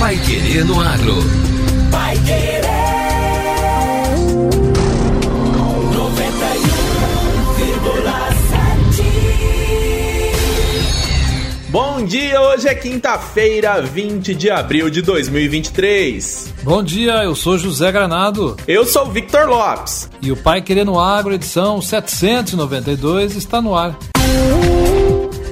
Pai Querer no Agro. Pai Querer. 91,7. Bom dia, hoje é quinta-feira, 20 de abril de 2023. Bom dia, eu sou José Granado. Eu sou Victor Lopes. E o Pai Querendo Agro, edição 792, está no ar.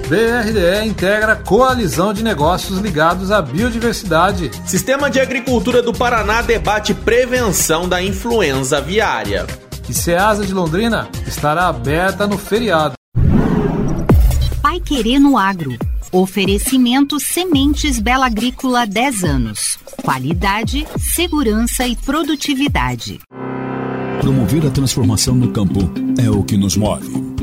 BRDE integra coalizão de negócios ligados à biodiversidade. Sistema de Agricultura do Paraná debate prevenção da influenza aviária. E Ceasa de Londrina estará aberta no feriado. Pai Querer no Agro. Oferecimento Sementes Bela Agrícola 10 anos. Qualidade, segurança e produtividade. Promover a transformação no campo é o que nos move.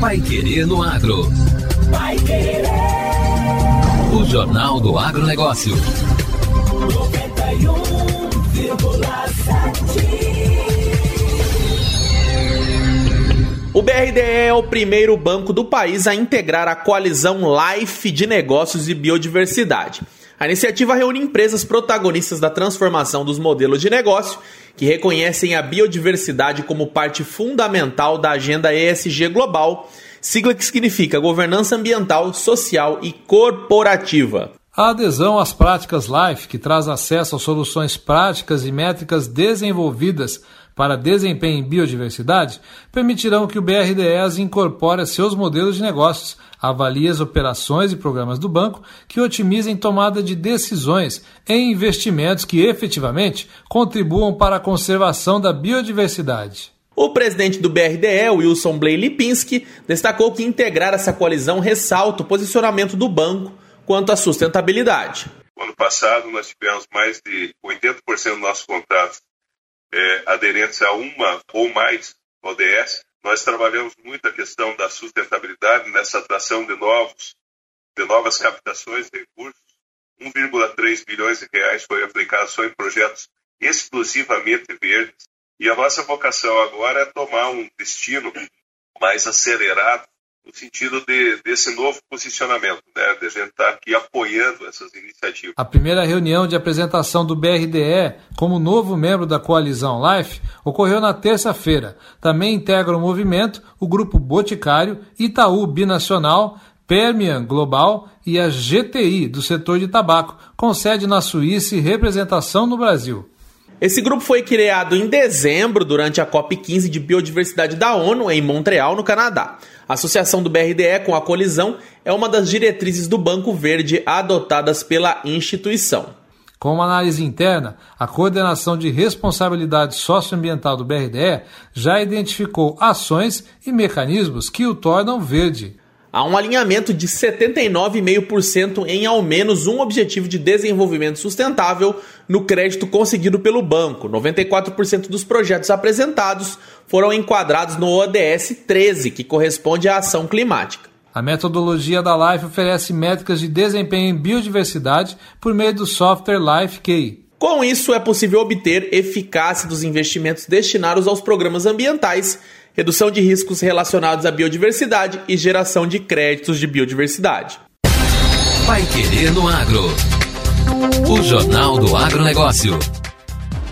Pai Querer no Agro. Pai Querer. O Jornal do Agronegócio. 91,7. O BRDE é o primeiro banco do país a integrar a coalizão Life de Negócios e Biodiversidade. A iniciativa reúne empresas protagonistas da transformação dos modelos de negócio que reconhecem a biodiversidade como parte fundamental da agenda ESG global, sigla que significa governança ambiental, social e corporativa. A adesão às práticas LIFE, que traz acesso a soluções práticas e métricas desenvolvidas para desempenho em biodiversidade, permitirão que o BRDES incorpore a seus modelos de negócios, avalie as operações e programas do banco que otimizem tomada de decisões em investimentos que efetivamente contribuam para a conservação da biodiversidade. O presidente do BRDE, Wilson Blay Lipinski, destacou que integrar essa coalizão ressalta o posicionamento do banco quanto à sustentabilidade. No ano passado, nós tivemos mais de 80% dos nossos contratos é, aderentes a uma ou mais ODS. Nós trabalhamos muito a questão da sustentabilidade nessa atração de novos, de novas captações de recursos. 1,3 bilhões de reais foi aplicado só em projetos exclusivamente verdes. E a nossa vocação agora é tomar um destino mais acelerado no sentido de, desse novo posicionamento, né, de a gente estar tá aqui apoiando essas iniciativas. A primeira reunião de apresentação do BRDE como novo membro da coalizão LIFE ocorreu na terça-feira. Também integra o movimento o Grupo Boticário, Itaú Binacional, Permian Global e a GTI do setor de tabaco, com sede na Suíça e representação no Brasil. Esse grupo foi criado em dezembro durante a COP15 de Biodiversidade da ONU em Montreal, no Canadá. A associação do BRDE com a colisão é uma das diretrizes do Banco Verde adotadas pela instituição. Com uma análise interna, a Coordenação de Responsabilidade Socioambiental do BRDE já identificou ações e mecanismos que o tornam verde há um alinhamento de 79,5% em ao menos um objetivo de desenvolvimento sustentável no crédito conseguido pelo banco. 94% dos projetos apresentados foram enquadrados no ODS 13, que corresponde à ação climática. A metodologia da Life oferece métricas de desempenho em biodiversidade por meio do software Life Key. Com isso, é possível obter eficácia dos investimentos destinados aos programas ambientais redução de riscos relacionados à biodiversidade e geração de créditos de biodiversidade. Vai Querer no Agro. O Jornal do Agronegócio.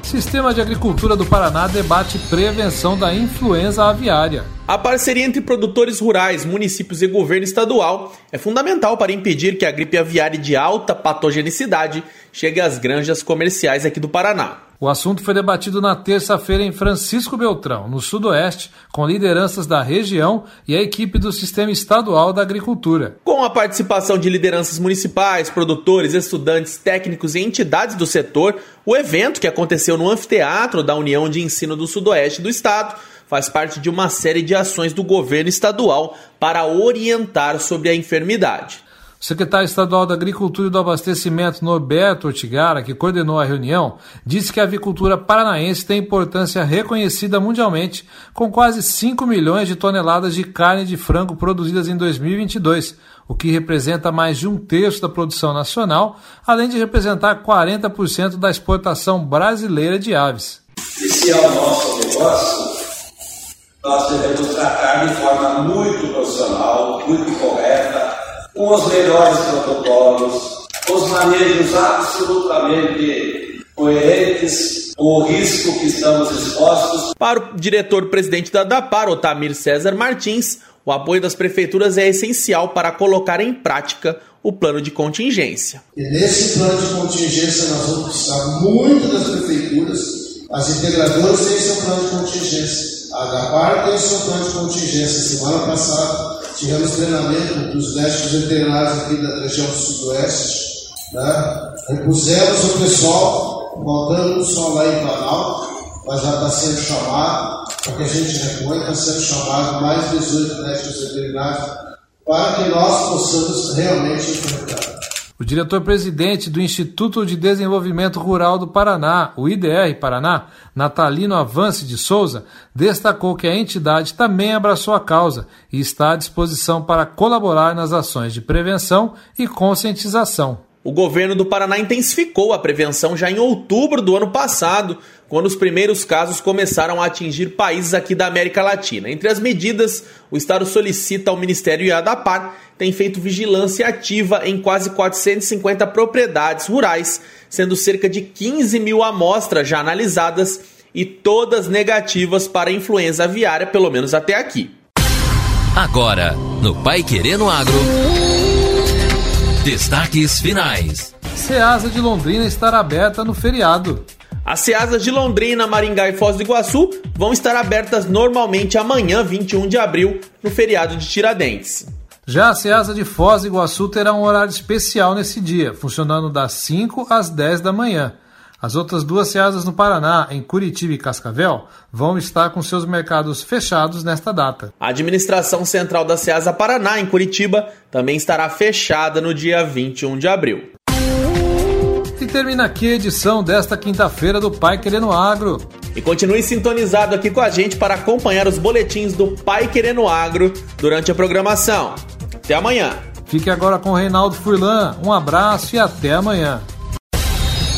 Sistema de Agricultura do Paraná debate prevenção da influenza aviária. A parceria entre produtores rurais, municípios e governo estadual é fundamental para impedir que a gripe aviária de alta patogenicidade chegue às granjas comerciais aqui do Paraná. O assunto foi debatido na terça-feira em Francisco Beltrão, no Sudoeste, com lideranças da região e a equipe do Sistema Estadual da Agricultura. Com a participação de lideranças municipais, produtores, estudantes, técnicos e entidades do setor, o evento, que aconteceu no anfiteatro da União de Ensino do Sudoeste do Estado, faz parte de uma série de ações do governo estadual para orientar sobre a enfermidade. O secretário estadual da Agricultura e do Abastecimento, Norberto Ortigara, que coordenou a reunião, disse que a avicultura paranaense tem importância reconhecida mundialmente, com quase 5 milhões de toneladas de carne de frango produzidas em 2022, o que representa mais de um terço da produção nacional, além de representar 40% da exportação brasileira de aves. Esse é o nosso negócio. Nós devemos tratar de forma muito profissional, muito correta, com os melhores protocolos, os manejos absolutamente coerentes com o risco que estamos expostos. Para o diretor-presidente da DAPAR, Otamir César Martins, o apoio das prefeituras é essencial para colocar em prática o plano de contingência. E nesse plano de contingência nós vamos precisar muito das prefeituras, as integradoras têm seu plano de contingência, a DAPAR tem seu plano de contingência. Semana passada tivemos treinamento dos médicos veterinários aqui da região do Sudoeste, né? repusemos o pessoal, faltando só lá em Planalto, mas já está sendo chamado, porque a gente repõe, está sendo chamado mais 18 médicos veterinários para que nós possamos realmente enfrentar. O diretor-presidente do Instituto de Desenvolvimento Rural do Paraná, o IDR Paraná, Natalino Avance de Souza, destacou que a entidade também abraçou a causa e está à disposição para colaborar nas ações de prevenção e conscientização. O governo do Paraná intensificou a prevenção já em outubro do ano passado, quando os primeiros casos começaram a atingir países aqui da América Latina. Entre as medidas, o Estado solicita ao Ministério e a DAPAR tem feito vigilância ativa em quase 450 propriedades rurais, sendo cerca de 15 mil amostras já analisadas e todas negativas para influenza aviária, pelo menos até aqui. Agora, no Pai Querendo Agro. Destaques finais. Ceasa de Londrina estará aberta no feriado. As Ceasas de Londrina, Maringá e Foz do Iguaçu vão estar abertas normalmente amanhã, 21 de abril, no feriado de Tiradentes. Já a Ceasa de Foz do Iguaçu terá um horário especial nesse dia, funcionando das 5 às 10 da manhã. As outras duas Ceasas no Paraná, em Curitiba e Cascavel, vão estar com seus mercados fechados nesta data. A administração central da Ceasa Paraná, em Curitiba, também estará fechada no dia 21 de abril. E termina aqui a edição desta quinta-feira do Pai Querendo Agro. E continue sintonizado aqui com a gente para acompanhar os boletins do Pai Querendo Agro durante a programação. Até amanhã. Fique agora com o Reinaldo Furlan. Um abraço e até amanhã.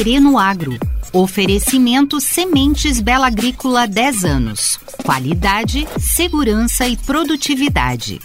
Pai Querer no Agro. Oferecimento Sementes Bela Agrícola 10 anos. Qualidade, segurança e produtividade.